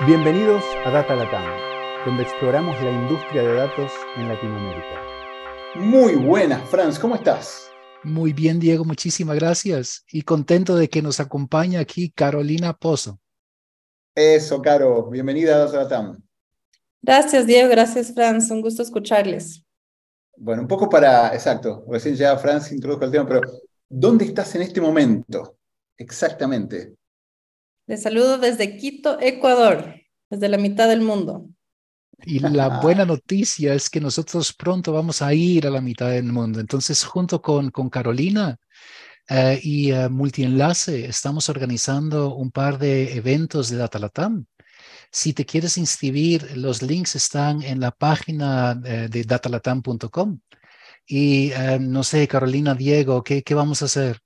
Bienvenidos a Data Latam, donde exploramos la industria de datos en Latinoamérica. Muy buenas, Franz, ¿cómo estás? Muy bien, Diego, muchísimas gracias. Y contento de que nos acompaña aquí Carolina Pozo. Eso, Caro, bienvenida a Data Latam. Gracias, Diego, gracias, Franz, un gusto escucharles. Bueno, un poco para, exacto, recién ya Franz introdujo el tema, pero ¿dónde estás en este momento? Exactamente. Les saludo desde Quito, Ecuador, desde la mitad del mundo. Y la buena noticia es que nosotros pronto vamos a ir a la mitad del mundo. Entonces, junto con, Carolina eh, y uh, Multienlace, estamos organizando un par de eventos de Datalatam. Si te quieres inscribir, los links están en la página uh, de datalatam.com. Y no sé, Carolina, Diego, ¿qué, ¿qué vamos a hacer?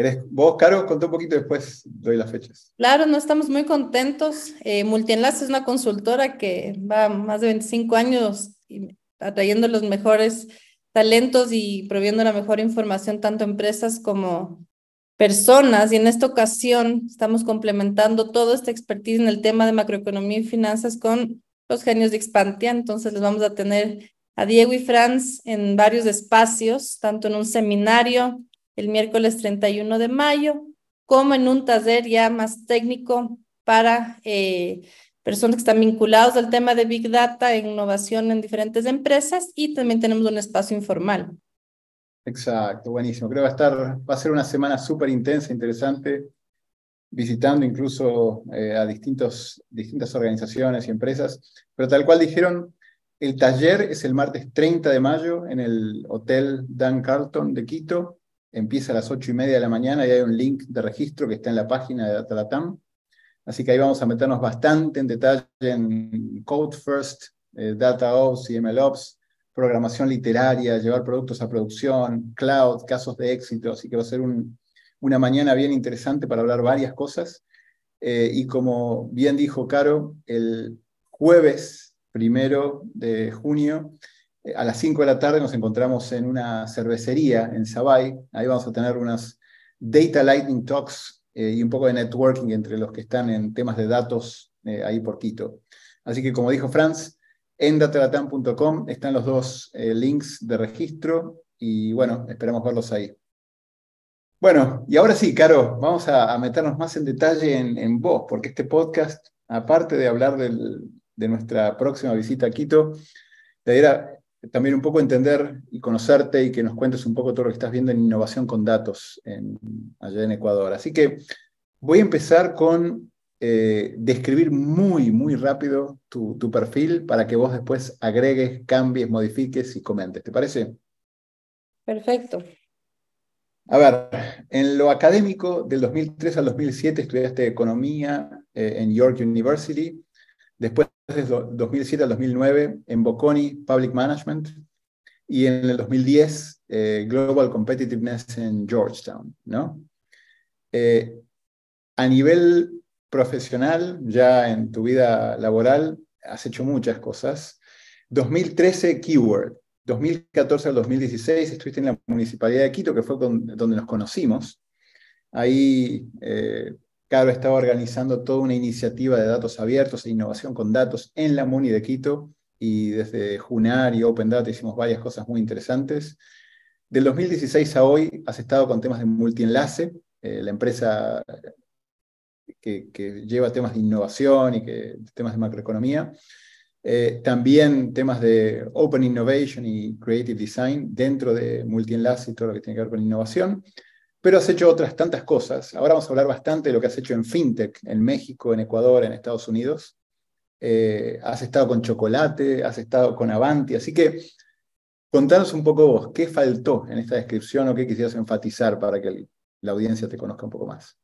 ¿Querés vos, Caro? Contá un poquito después doy las fechas. Claro, no estamos muy contentos. Eh, Multienlace es una consultora que va más de 25 años atrayendo los mejores talentos y proviendo la mejor información tanto a empresas como personas. Y en esta ocasión estamos complementando toda esta expertise en el tema de macroeconomía y finanzas con los genios de Expantia. Entonces les vamos a tener a Diego y Franz en varios espacios, tanto en un seminario el miércoles 31 de mayo, como en un taller ya más técnico para eh, personas que están vinculados al tema de Big Data e innovación en diferentes empresas y también tenemos un espacio informal. Exacto, buenísimo. Creo que va a, estar, va a ser una semana súper intensa, interesante, visitando incluso eh, a distintos, distintas organizaciones y empresas, pero tal cual dijeron, el taller es el martes 30 de mayo en el Hotel Dan Carlton de Quito empieza a las ocho y media de la mañana y hay un link de registro que está en la página de Datalatam. Así que ahí vamos a meternos bastante en detalle en Code First, eh, Data Ops y MLOps, programación literaria, llevar productos a producción, cloud, casos de éxito. Así que va a ser una mañana bien interesante para hablar varias cosas. Eh, y como bien dijo Caro, el jueves primero de junio a las 5 de la tarde nos encontramos en una cervecería en Sabay. Ahí vamos a tener unas Data Lightning Talks eh, y un poco de networking entre los que están en temas de datos eh, ahí por Quito. Así que como dijo Franz, en datalatam.com están los dos links de registro y bueno, esperamos verlos ahí. Bueno, y ahora sí, Caro, vamos a, meternos más en detalle en, vos, porque este podcast, aparte de hablar de nuestra próxima visita a Quito, te dirá, también un poco entender y conocerte y que nos cuentes un poco todo lo que estás viendo en innovación con datos en, allá en Ecuador. Así que voy a empezar con eh, describir muy, muy rápido tu, tu, perfil para que vos después agregues, cambies, modifiques y comentes. ¿Te parece? Perfecto. A ver, en lo académico, del 2003 al 2007 estudiaste economía eh, en York University. Después desde 2007 al 2009 en Bocconi Public Management y en el 2010 eh, Global Competitiveness en Georgetown. ¿no? Eh, a nivel profesional, ya en tu vida laboral, has hecho muchas cosas. 2013 Keyword, 2014 al 2016 estuviste en la Municipalidad de Quito, que fue donde nos conocimos. Ahí eh, Caro estaba organizando toda una iniciativa de datos abiertos e innovación con datos en la MUNI de Quito y desde Junar y Open Data hicimos varias cosas muy interesantes. Del 2016 a hoy has estado con temas de multienlace, eh, la empresa que, lleva temas de innovación y que, temas de macroeconomía. Eh, también temas de Open Innovation y Creative Design dentro de multienlace y todo lo que tiene que ver con innovación pero has hecho otras tantas cosas. Ahora vamos a hablar bastante de lo que has hecho en FinTech, en México, en Ecuador, en Estados Unidos. Eh, has estado con Chocolate, has estado con Avanti, así que contanos un poco vos, ¿qué faltó en esta descripción o qué quisieras enfatizar para que la audiencia te conozca un poco más?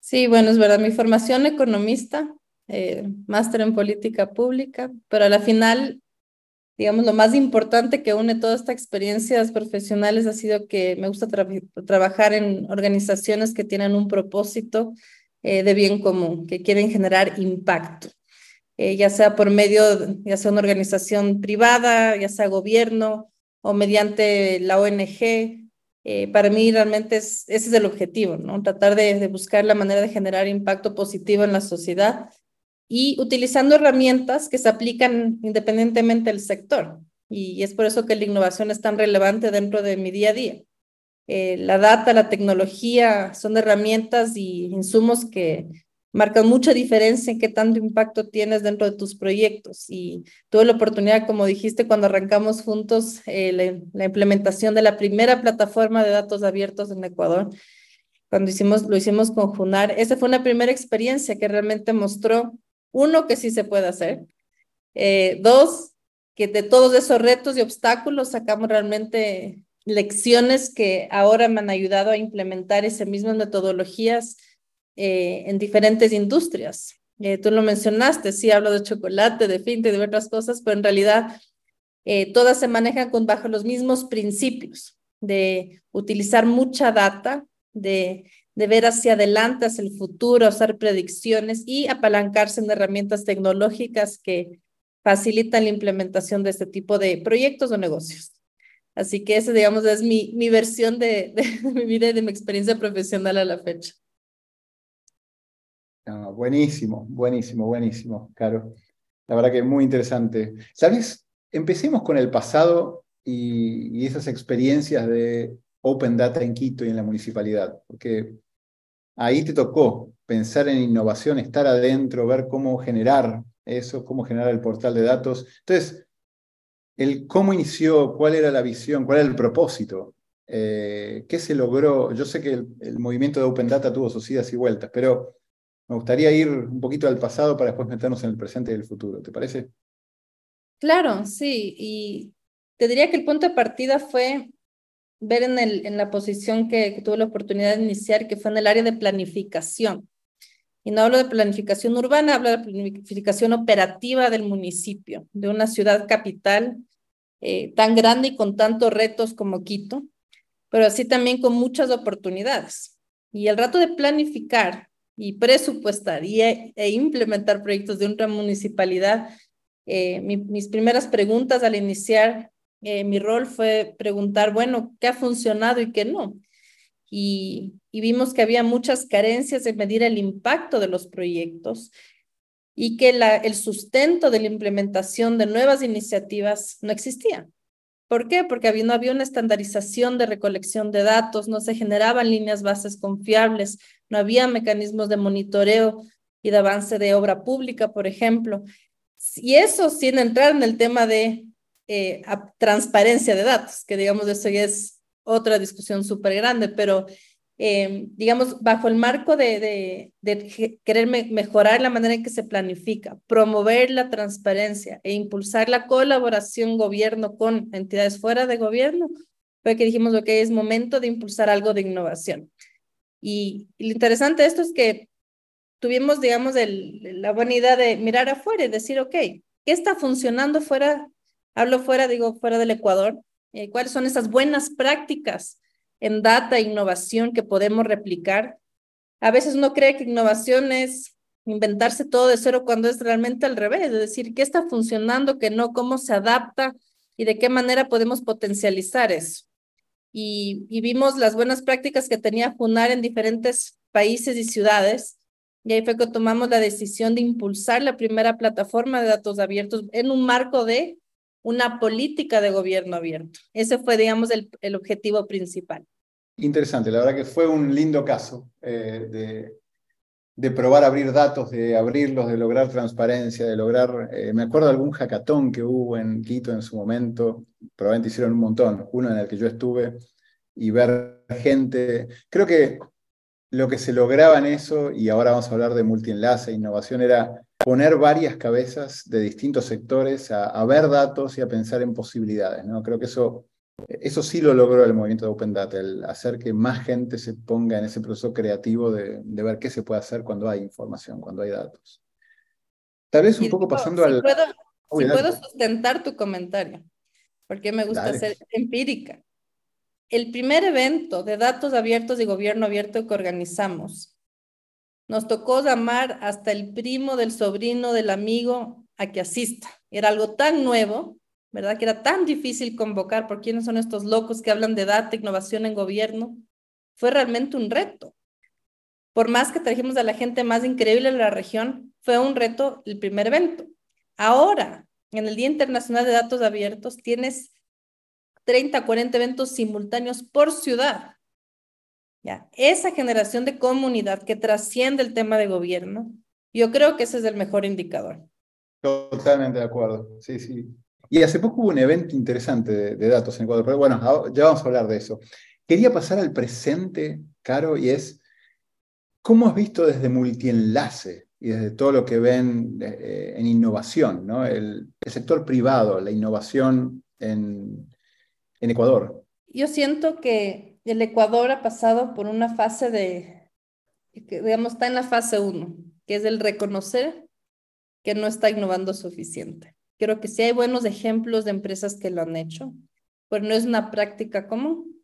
Sí, bueno, es verdad, mi formación economista, eh, máster en política pública, pero a la final digamos, lo más importante que une todas estas experiencias profesionales ha sido que me gusta trabajar en organizaciones que tienen un propósito eh, de bien común, que quieren generar impacto, eh, ya sea por medio, ya sea una organización privada, ya sea gobierno o mediante la ONG Eh, para mí realmente es, ese es el objetivo, ¿no? Tratar de buscar la manera de generar impacto positivo en la sociedad y utilizando herramientas que se aplican independientemente del sector. Y es por eso que la innovación es tan relevante dentro de mi día a día. Eh, la data, la tecnología son herramientas y insumos que marcan mucha diferencia en qué tanto impacto tienes dentro de tus proyectos. Y tuve la oportunidad, como dijiste, cuando arrancamos juntos eh, la, la, implementación de la primera plataforma de datos abiertos en Ecuador, cuando hicimos, lo hicimos con Junar. Esa fue una primera experiencia que realmente mostró, uno, que sí se puede hacer, eh, dos, que de todos esos retos y obstáculos sacamos realmente lecciones que ahora me han ayudado a implementar esas mismas metodologías eh, en diferentes industrias. Eh, tú lo mencionaste, sí, hablo de chocolate, de fintech, de otras cosas, pero en realidad todas se manejan con bajo los mismos principios de utilizar mucha data, de, de ver hacia adelante, hacia el futuro, hacer predicciones y apalancarse en herramientas tecnológicas que facilitan la implementación de este tipo de proyectos o negocios. Así que esa, digamos, es mi, mi versión de, mi vida y de mi experiencia profesional a la fecha. Ah, buenísimo, buenísimo, buenísimo, Caro. La verdad que es muy interesante. ¿Sabes? Empecemos con el pasado y, y esas experiencias de Open Data en Quito y en la municipalidad, porque ahí te tocó pensar en innovación, estar adentro, ver cómo generar eso, cómo generar el portal de datos. Entonces, el cómo inició, cuál era la visión, cuál era el propósito, eh, qué se logró. Yo sé que el, el, movimiento de Open Data tuvo sus idas y vueltas, pero me gustaría ir un poquito al pasado para después meternos en el presente y el futuro. ¿Te parece? Claro, sí. Y te diría que el punto de partida fue ver en, el, en la posición que, tuve la oportunidad de iniciar, que fue en el área de planificación. Y no hablo de planificación urbana, hablo de planificación operativa del municipio, de una ciudad capital eh, tan grande y con tantos retos como Quito, pero así también con muchas oportunidades. Y el rato de planificar y presupuestar y, e, e implementar proyectos de una municipalidad, eh, mi, mis primeras preguntas al iniciar eh, mi rol fue preguntar, bueno, ¿qué ha funcionado y qué no? y, vimos que había muchas carencias en medir el impacto de los proyectos y que el sustento de la implementación de nuevas iniciativas no existía. ¿Por qué? Porque no había una estandarización de recolección de datos, no se generaban líneas bases confiables, no había mecanismos de monitoreo y de avance de obra pública, por ejemplo. Y eso sin entrar en el tema de eh, transparencia de datos, que digamos eso ya es otra discusión súper grande, pero eh, digamos, bajo el marco de, querer me mejorar la manera en que se planifica, promover la transparencia e impulsar la colaboración gobierno con entidades fuera de gobierno, fue que dijimos, ok, es momento de impulsar algo de innovación. Y, lo interesante de esto es que tuvimos, digamos, la buena idea de mirar afuera y decir, ok, ¿qué está funcionando fuera? Hablo fuera, digo, fuera del Ecuador, eh, cuáles son esas buenas prácticas en data e innovación que podemos replicar. A veces uno cree que innovación es inventarse todo de cero cuando es realmente al revés, es decir, qué está funcionando, qué no, cómo se adapta y de qué manera podemos potencializar eso. Y, y vimos las buenas prácticas que tenía FUNAR en diferentes países y ciudades. Y ahí fue que tomamos la decisión de impulsar la primera plataforma de datos abiertos en un marco de una política de gobierno abierto. Ese fue, digamos, el, el objetivo principal. Interesante, la verdad que fue un lindo caso eh, de, de, probar abrir datos, de abrirlos, de lograr transparencia, de lograr, eh, me acuerdo de algún hackathon que hubo en Quito en su momento, probablemente hicieron un montón, uno en el que yo estuve, y ver gente, creo que lo que se lograba en eso, y ahora vamos a hablar de multienlace, innovación, era poner varias cabezas de distintos sectores a, a, ver datos y a pensar en posibilidades. ¿no? Creo que eso, eso sí lo logró el movimiento de Open Data, el hacer que más gente se ponga en ese proceso creativo de, de ver qué se puede hacer cuando hay información, cuando hay datos. Tal vez un poco pasando si al... Puedo, si puedo sustentar tu comentario, porque me gusta Dale. ser empírica. El primer evento de datos abiertos y gobierno abierto que organizamos nos tocó llamar hasta el primo del sobrino del amigo a que asista. Era algo tan nuevo ¿verdad? Que era tan difícil convocar por quiénes son estos locos que hablan de data, innovación en gobierno, fue realmente un reto. Por más que trajimos a la gente más increíble de la región, fue un reto el primer evento. Ahora, en el Día Internacional de Datos Abiertos, tienes 30, 40 eventos simultáneos por ciudad. ¿Ya? Esa generación de comunidad que trasciende el tema de gobierno, yo creo que ese es el mejor indicador. Totalmente de acuerdo, sí, sí. Y hace poco hubo un evento interesante de, datos en Ecuador, pero bueno, ya vamos a hablar de eso. Quería pasar al presente, Caro, y es, ¿cómo has visto desde multienlace y desde todo lo que ven eh, en innovación, ¿no? el, sector privado, la innovación en, en Ecuador? Yo siento que el Ecuador ha pasado por una fase de, digamos, está en la fase uno, que es el reconocer que no está innovando suficiente. Creo que sí hay buenos ejemplos de empresas que lo han hecho, pero no es una práctica común.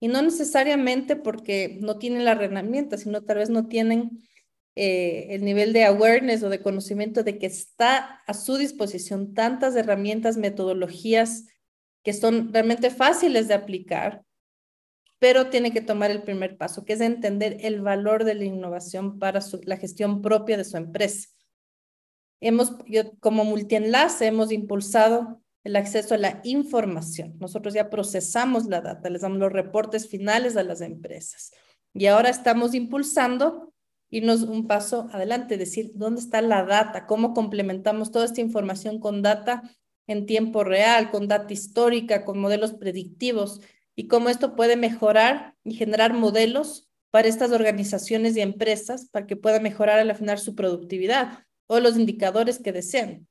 Y no necesariamente porque no tienen la herramienta, sino tal vez no tienen eh, el nivel de awareness o de conocimiento de que está a su disposición tantas herramientas, metodologías que son realmente fáciles de aplicar, pero tiene que tomar el primer paso, que es entender el valor de la innovación para la gestión propia de su empresa. Hemos, como multienlace, hemos impulsado el acceso a la información. Nosotros ya procesamos la data, les damos los reportes finales a las empresas. Y ahora estamos impulsando irnos un paso adelante, decir dónde está la data, cómo complementamos toda esta información con data en tiempo real, con data histórica, con modelos predictivos y cómo esto puede mejorar y generar modelos para estas organizaciones y empresas para que puedan mejorar al final su productividad o los indicadores que deseen,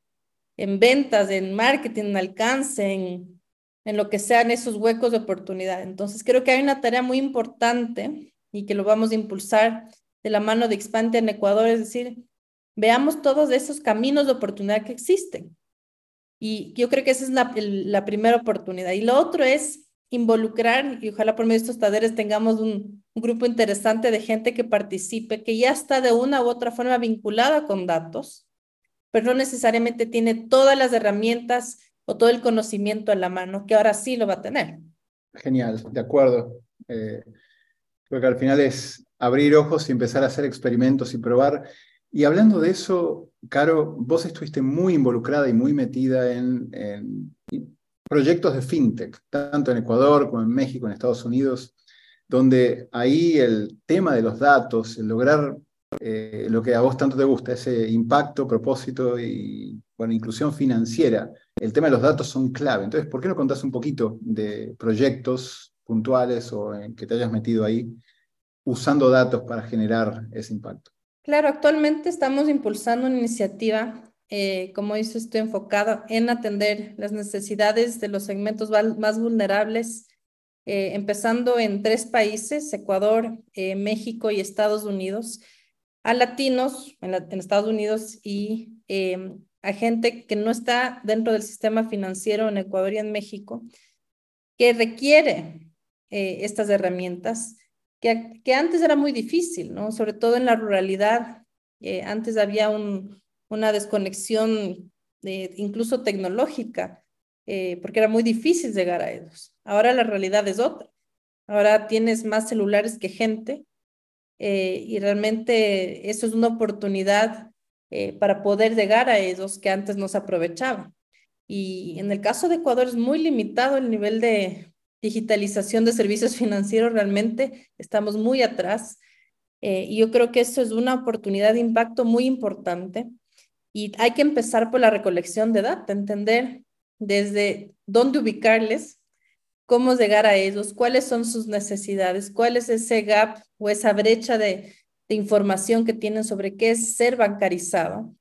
en ventas, en marketing, en alcance, en, en lo que sean esos huecos de oportunidad. Entonces, creo que hay una tarea muy importante y que lo vamos a impulsar de la mano de Expante en Ecuador, es decir, veamos todos esos caminos de oportunidad que existen. Y yo creo que esa es la, la primera oportunidad. Y lo otro es involucrar, y ojalá por medio de estos talleres tengamos un, un, grupo interesante de gente que participe, que ya está de una u otra forma vinculada con datos, pero no necesariamente tiene todas las herramientas o todo el conocimiento en la mano, que ahora sí lo va a tener. Genial, de acuerdo. Eh, creo que al final es abrir ojos y empezar a hacer experimentos y probar. Y hablando de eso, Caro, vos estuviste muy involucrada y muy metida en, en proyectos de fintech, tanto en Ecuador como en México, en Estados Unidos, donde ahí el tema de los datos, el lograr eh, lo que a vos tanto te gusta, ese impacto, propósito y bueno, inclusión financiera, el tema de los datos son clave. Entonces, ¿por qué no contás un poquito de proyectos puntuales o en que te hayas metido ahí usando datos para generar ese impacto? Claro, actualmente estamos impulsando una iniciativa eh, como dice, estoy enfocado en atender las necesidades de los segmentos más vulnerables, eh, empezando en tres países, Ecuador, eh, México y Estados Unidos, a latinos en, Estados Unidos y em, a gente que no está dentro del sistema financiero en Ecuador y en México, que requiere estas herramientas, que, que, antes era muy difícil, ¿no? Sobre todo en la ruralidad. antes había un, una desconexión incluso tecnológica, eh, porque era muy difícil llegar a ellos. Ahora la realidad es otra. Ahora tienes más celulares que gente eh, y realmente eso es una oportunidad eh, para poder llegar a ellos que antes no se aprovechaban. Y en el caso de Ecuador es muy limitado el nivel de digitalización de servicios financieros, realmente estamos muy atrás. y yo creo que eso es una oportunidad de impacto muy importante y hay que empezar por la recolección de data, entender desde dónde ubicarles, cómo llegar a ellos, cuáles son sus necesidades, cuál es ese gap o esa brecha de, información que tienen sobre qué es ser bancarizado.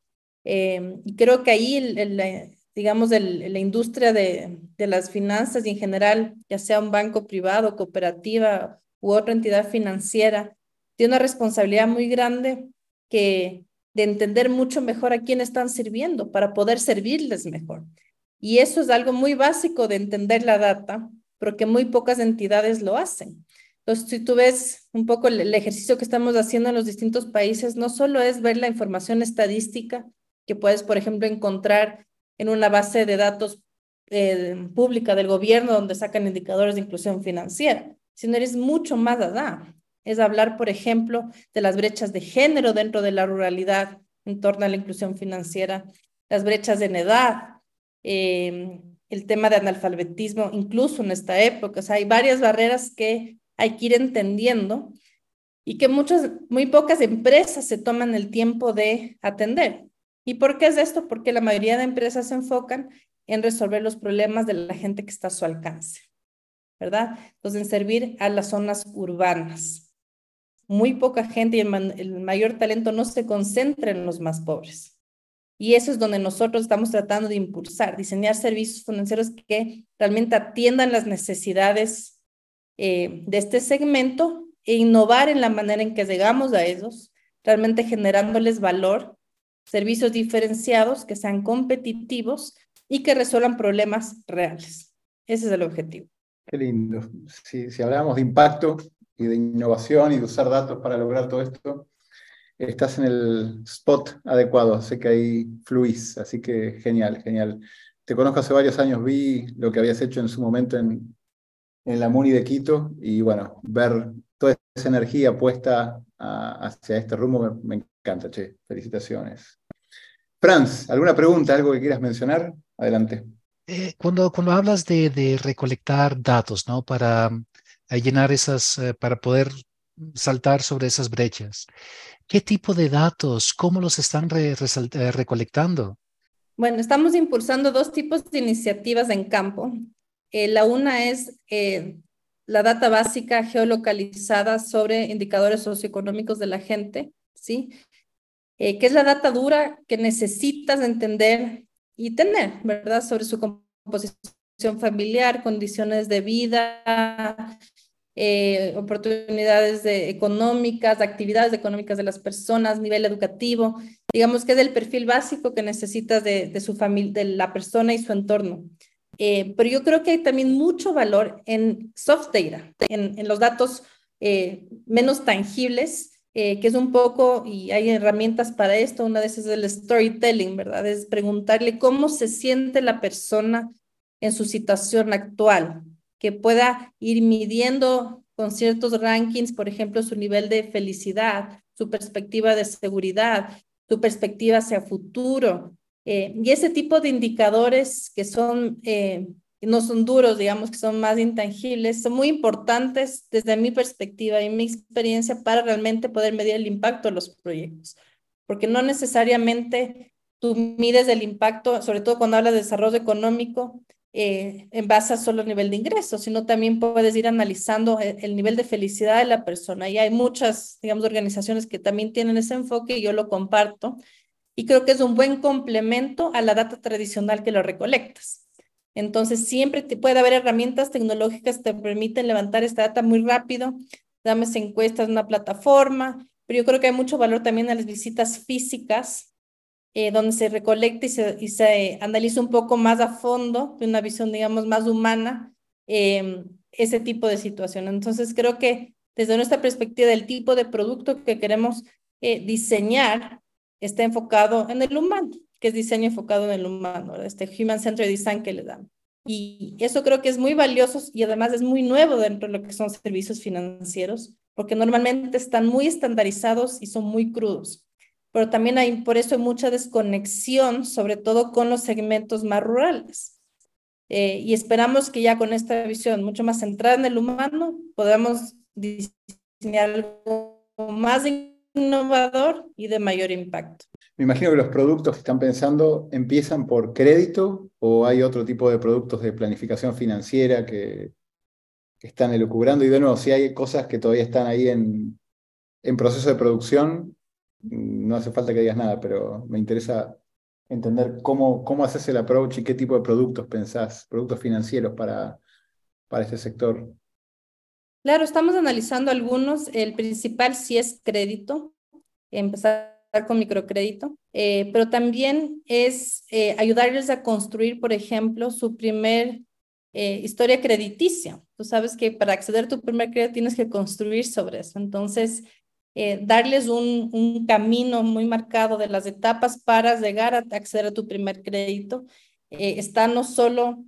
Em, y creo que ahí, el, digamos, la industria de, de, las finanzas y en general, ya sea un banco privado, cooperativa u otra entidad financiera, tiene una responsabilidad muy grande que de entender mucho mejor a quién están sirviendo para poder servirles mejor. Y eso es algo muy básico de entender la data, pero que muy pocas entidades lo hacen. Entonces, si tú ves un poco el, ejercicio que estamos haciendo en los distintos países, no solo es ver la información estadística que puedes, por ejemplo, encontrar en una base de datos eh, pública del gobierno donde sacan indicadores de inclusión financiera, sino eres mucho más allá. Es hablar, por ejemplo, de las brechas de género dentro de la ruralidad en torno a la inclusión financiera, las brechas en edad, eh, el tema de analfabetismo, incluso en esta época. O sea, hay varias barreras que hay que ir entendiendo y que muchas, muy pocas empresas se toman el tiempo de atender. ¿Y por qué es esto? Porque la mayoría de empresas se enfocan en resolver los problemas de la gente que está a su alcance, ¿verdad? Entonces, en servir a las zonas urbanas. Muy poca gente y el mayor talento no se concentra en los más pobres. Y eso es donde nosotros estamos tratando de impulsar, diseñar servicios financieros que realmente atiendan las necesidades eh, de este segmento e innovar en la manera en que llegamos a ellos, realmente generándoles valor, servicios diferenciados que sean competitivos y que resuelvan problemas reales. Ese es el objetivo. Qué lindo. Si, si hablamos de impacto y de innovación y de usar datos para lograr todo esto, estás en el spot adecuado, sé que ahí fluís, así que genial, genial. Te conozco hace varios años, vi lo que habías hecho en su momento en, en la MUNI de Quito y bueno, ver toda esa energía puesta hacia este rumbo me, encanta, che, felicitaciones. Franz, ¿alguna pregunta, algo que quieras mencionar? Adelante. Eh, cuando, cuando hablas de, de, recolectar datos, ¿no? Para eh, llenar esas, eh, para poder saltar sobre esas brechas, ¿Qué tipo de datos? ¿Cómo los están eh, recolectando? Bueno, estamos impulsando dos tipos de iniciativas en campo. Eh, la una es eh, la data básica geolocalizada sobre indicadores socioeconómicos de la gente, ¿sí? que es la data dura que necesitas entender y tener, ¿verdad? Sobre su composición familiar, condiciones de vida, eh, oportunidades de, económicas, actividades económicas de las personas, nivel educativo, digamos que es el perfil básico que necesitas de, de su familia, de la persona y su entorno. Eh, pero yo creo que hay también mucho valor en soft data, en, en los datos eh, menos tangibles, que es un poco, y hay herramientas para esto, una de esas es el storytelling, ¿verdad? Es preguntarle cómo se siente la persona en su situación actual, que pueda ir midiendo con ciertos rankings, por ejemplo, su nivel de felicidad, su perspectiva de seguridad, su perspectiva hacia futuro. Eh, y ese tipo de indicadores que son, eh, no son duros, digamos, que son más intangibles, son muy importantes desde mi perspectiva y mi experiencia para realmente poder medir el impacto de los proyectos. Porque no necesariamente tú mides el impacto, sobre todo cuando hablas de desarrollo económico, eh, en base a solo el nivel de ingresos, sino también puedes ir analizando el, el, nivel de felicidad de la persona. Y hay muchas, digamos, organizaciones que también tienen ese enfoque y yo lo comparto. Y creo que es un buen complemento a la data tradicional que lo recolectas. Entonces, siempre te, puede haber herramientas tecnológicas que te permiten levantar esta data muy rápido, dame encuestas en una plataforma, pero yo creo que hay mucho valor también a las visitas físicas eh, donde se recolecta y se, y analiza un poco más a fondo, de una visión, digamos, más humana, eh, ese tipo de situación. Entonces, creo que desde nuestra perspectiva del tipo de producto que queremos eh, diseñar, está enfocado en el humano, que es diseño enfocado en el humano, este Human Centered Design que le dan. Y eso creo que es muy valioso y además es muy nuevo dentro de lo que son servicios financieros, porque normalmente están muy estandarizados y son muy crudos pero también hay, por eso hay mucha desconexión, sobre todo con los segmentos más rurales. Eh, y esperamos que ya con esta visión mucho más centrada en el humano podamos diseñar algo más innovador y de mayor impacto. Me imagino que los productos que están pensando empiezan por crédito o hay otro tipo de productos de planificación financiera que, que están elucubrando. Y de nuevo, si hay cosas que todavía están ahí en, en proceso de producción, no hace falta que digas nada, pero me interesa entender cómo, cómo haces el approach y qué tipo de productos pensás, productos financieros para, para este sector. Claro, estamos analizando algunos. El principal sí es crédito, empezar con microcrédito, eh, pero también es eh, ayudarles a construir, por ejemplo, su primer eh, historia crediticia. Tú sabes que para acceder a tu primer crédito tienes que construir sobre eso. Entonces, eh, darles un, camino muy marcado de las etapas para llegar a acceder a tu primer crédito. Eh, está no solo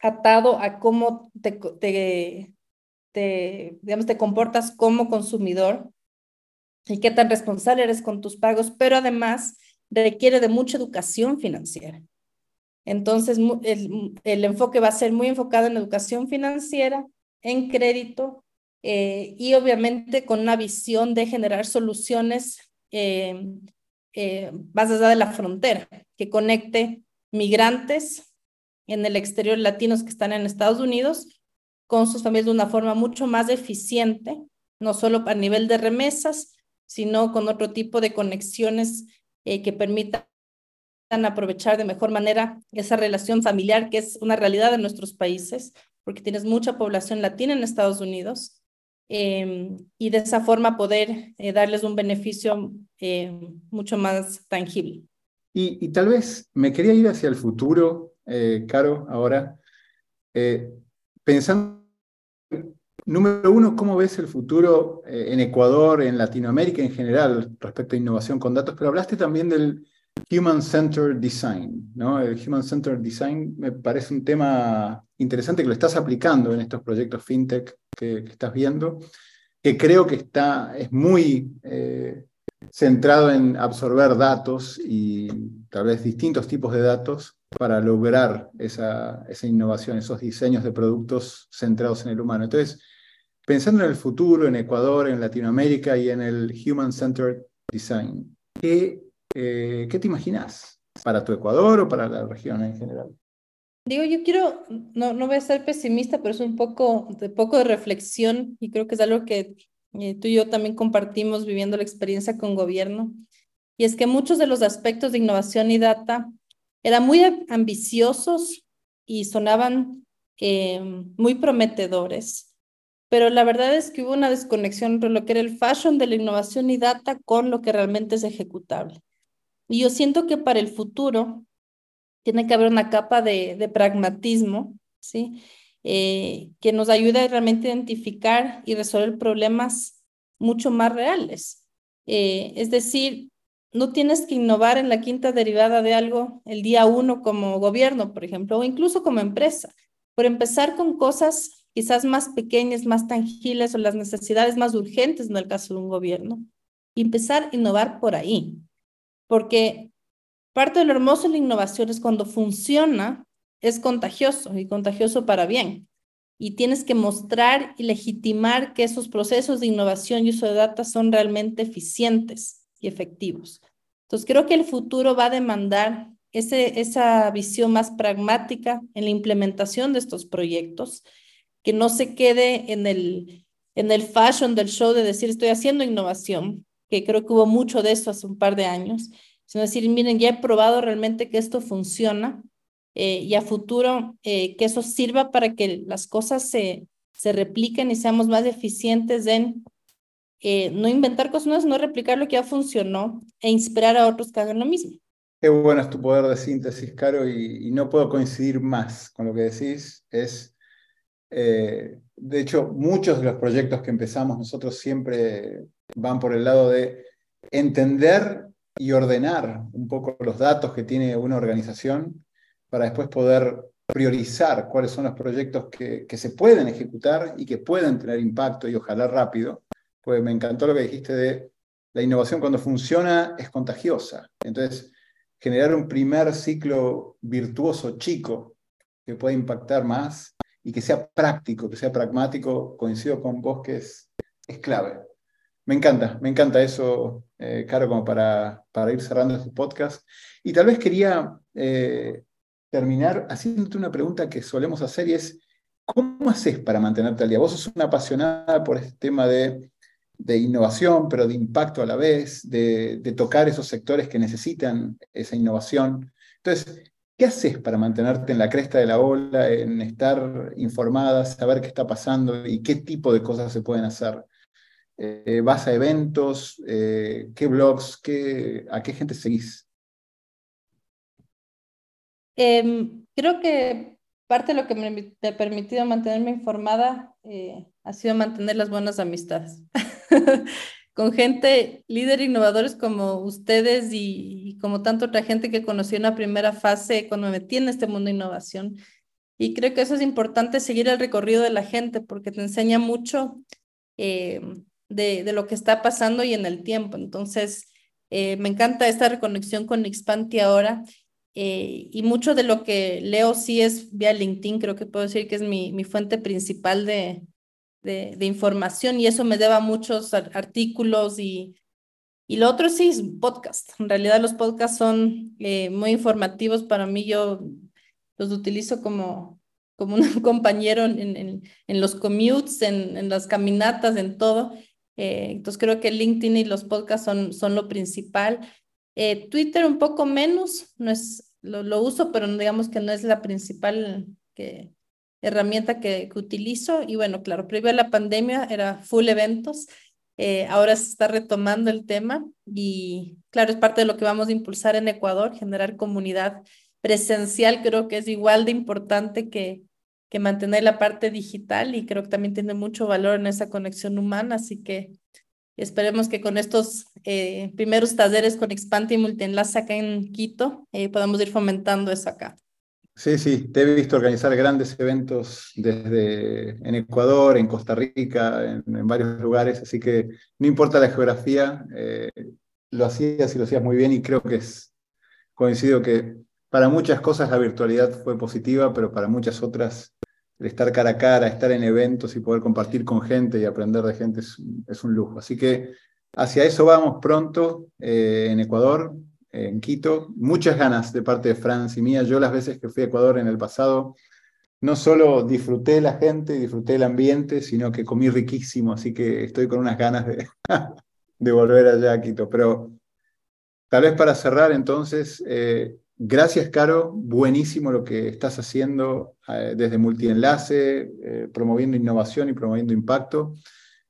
atado a cómo te, te, te, digamos, te comportas como consumidor y qué tan responsable eres con tus pagos, pero además requiere de mucha educación financiera. Entonces, el, el enfoque va a ser muy enfocado en educación financiera, en crédito eh, y obviamente con una visión de generar soluciones eh, eh, más allá de la frontera, que conecte migrantes en el exterior latinos que están en Estados Unidos con sus familias de una forma mucho más eficiente, no solo a nivel de remesas, sino con otro tipo de conexiones eh, que permitan aprovechar de mejor manera esa relación familiar que es una realidad en nuestros países, porque tienes mucha población latina en Estados Unidos, em, y de esa forma poder eh, darles un beneficio em, mucho más tangible. Y, tal vez me quería ir hacia el futuro, eh, Caro, ahora, pensando Número uno, ¿cómo ves el futuro eh, en Ecuador, en Latinoamérica en general, respecto a innovación con datos? Pero hablaste también del Human Centered Design, ¿no? El Human Centered Design me parece un tema interesante que lo estás aplicando en estos proyectos fintech que, estás viendo, que creo que está, es muy eh, centrado en absorber datos y tal vez distintos tipos de datos para lograr esa, innovación, esos diseños de productos centrados en el humano. Entonces, pensando en el futuro, en Ecuador, en Latinoamérica y en el Human Centered Design, ¿qué, eh, ¿qué te imaginas para tu Ecuador o para la región en general? Digo, yo quiero, no, no voy a ser pesimista, pero es un poco de, poco de reflexión y creo que es algo que eh, tú y yo también compartimos viviendo la experiencia con gobierno. Y es que muchos de los aspectos de innovación y data eran muy ambiciosos y sonaban eh, muy prometedores, pero la verdad es que hubo una desconexión entre lo que era el fashion de la innovación y data con lo que realmente es ejecutable. Y yo siento que para el futuro tiene que haber una capa de, pragmatismo, ¿sí? Eh, que nos ayude a identificar y resolver problemas mucho más reales. Eh, es decir, no tienes que innovar en la quinta derivada de algo el día uno como gobierno, por ejemplo, o incluso como empresa. Por empezar con cosas quizás más pequeñas, más tangibles o las necesidades más urgentes en el caso de un gobierno. Y empezar a innovar por ahí. Porque parte de lo hermoso de la innovación es cuando funciona, es contagioso y contagioso para bien. Y tienes que mostrar y legitimar que esos procesos de innovación y uso de datos son realmente eficientes y efectivos. Entonces, creo que el futuro va a demandar ese, esa visión más pragmática en la implementación de estos proyectos, que no se quede en el, en el fashion del show de decir estoy haciendo innovación, que creo que hubo mucho de eso hace un par de años, sino decir, miren, ya he probado realmente que esto funciona eh, y a futuro eh, que eso sirva para que las cosas se, se repliquen y seamos más eficientes en eh, no inventar cosas nuevas, no replicar lo que ya funcionó e inspirar a otros que hagan lo mismo. Qué bueno es tu poder de síntesis, Caro, y, no puedo coincidir más con lo que decís. Es, eh, de hecho, muchos de los proyectos que empezamos nosotros siempre van por el lado de entender y ordenar un poco los datos que tiene una organización para después poder priorizar cuáles son los proyectos que, que se pueden ejecutar y que pueden tener impacto y ojalá rápido pues me encantó lo que dijiste de la innovación cuando funciona es contagiosa. Entonces, generar un primer ciclo virtuoso chico que pueda impactar más y que sea práctico, que sea pragmático, coincido con vos que es, es clave. Me encanta, me encanta eso, eh, Caro, como para, para ir cerrando este podcast. Y tal vez quería eh, terminar haciéndote una pregunta que solemos hacer y es, ¿cómo haces para mantenerte al día? Vos sos una apasionada por este tema de de innovación, pero de impacto a la vez, de, tocar esos sectores que necesitan esa innovación. Entonces, ¿qué haces para mantenerte en la cresta de la ola, en estar informada, saber qué está pasando y qué tipo de cosas se pueden hacer? Eh, ¿Vas a eventos? Eh, ¿Qué blogs? Qué, ¿A qué gente seguís? Em, creo que parte de lo que me ha permitido mantenerme informada eh, ha sido mantener las buenas amistades. con gente, líder innovadores como ustedes y, como tanta otra gente que conocí en la primera fase cuando me metí en este mundo de innovación. Y creo que eso es importante, seguir el recorrido de la gente, porque te enseña mucho eh, de, de, lo que está pasando y en el tiempo. Entonces, eh, me encanta esta reconexión con Expanti ahora. Eh, y mucho de lo que leo sí es vía LinkedIn, creo que puedo decir que es mi, mi fuente principal de, de, información y eso me deba muchos artículos y, y lo otro sí es podcast. En realidad los podcasts son eh, muy informativos para mí, yo los utilizo como, como un compañero en, en, en los commutes, en, en las caminatas, en todo. Eh, entonces creo que LinkedIn y los podcasts son, son lo principal. Eh, Twitter un poco menos, no es, lo, lo, uso, pero digamos que no es la principal que, herramienta que, que, utilizo. Y bueno, claro, previo a la pandemia era full eventos. Eh, ahora se está retomando el tema y claro, es parte de lo que vamos a impulsar en Ecuador, generar comunidad presencial, creo que es igual de importante que, que mantener la parte digital y creo que también tiene mucho valor en esa conexión humana, así que esperemos que con estos eh, primeros talleres con Expante y Multienlace acá en Quito eh, podamos ir fomentando eso acá. Sí, sí, te he visto organizar grandes eventos desde en Ecuador, en Costa Rica, en, varios lugares, así que no importa la geografía, eh, lo hacías y lo hacías muy bien y creo que es coincido que para muchas cosas la virtualidad fue positiva, pero para muchas otras el estar cara a cara, estar en eventos y poder compartir con gente y aprender de gente es, un lujo. Así que hacia eso vamos pronto eh, en Ecuador, en Quito. Muchas ganas de parte de Franz y mía. Yo las veces que fui a Ecuador en el pasado, no solo disfruté la gente, disfruté el ambiente, sino que comí riquísimo, así que estoy con unas ganas de, de volver allá a Quito. Pero tal vez para cerrar entonces, eh, Gracias, Caro. Buenísimo lo que estás haciendo eh, desde Multienlace, eh, promoviendo innovación y promoviendo impacto.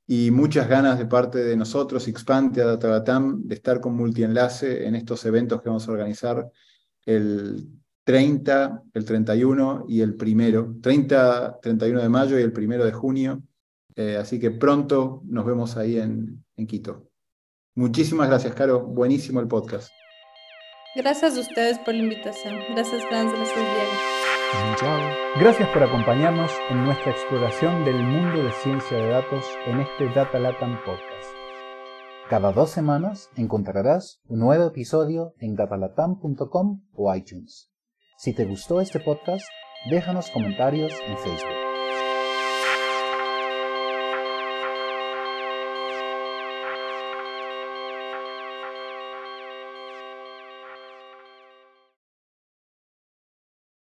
Y muchas ganas de parte de nosotros, Xpantia, Datagatam, de estar con Multienlace en estos eventos que vamos a organizar el 30, el 31 y el primero. 30, 31 de mayo y el primero de junio. Eh, así que pronto nos vemos ahí en Quito. Muchísimas gracias, Caro. Buenísimo el podcast. Gracias a ustedes por la invitación. Gracias, Franz. Gracias, Diego. Chao. Gracias por acompañarnos en nuestra exploración del mundo de ciencia de datos en este Data Latam Podcast. Cada dos semanas encontrarás un nuevo episodio en datalatam.com o iTunes. Si te gustó este podcast, déjanos comentarios en Facebook.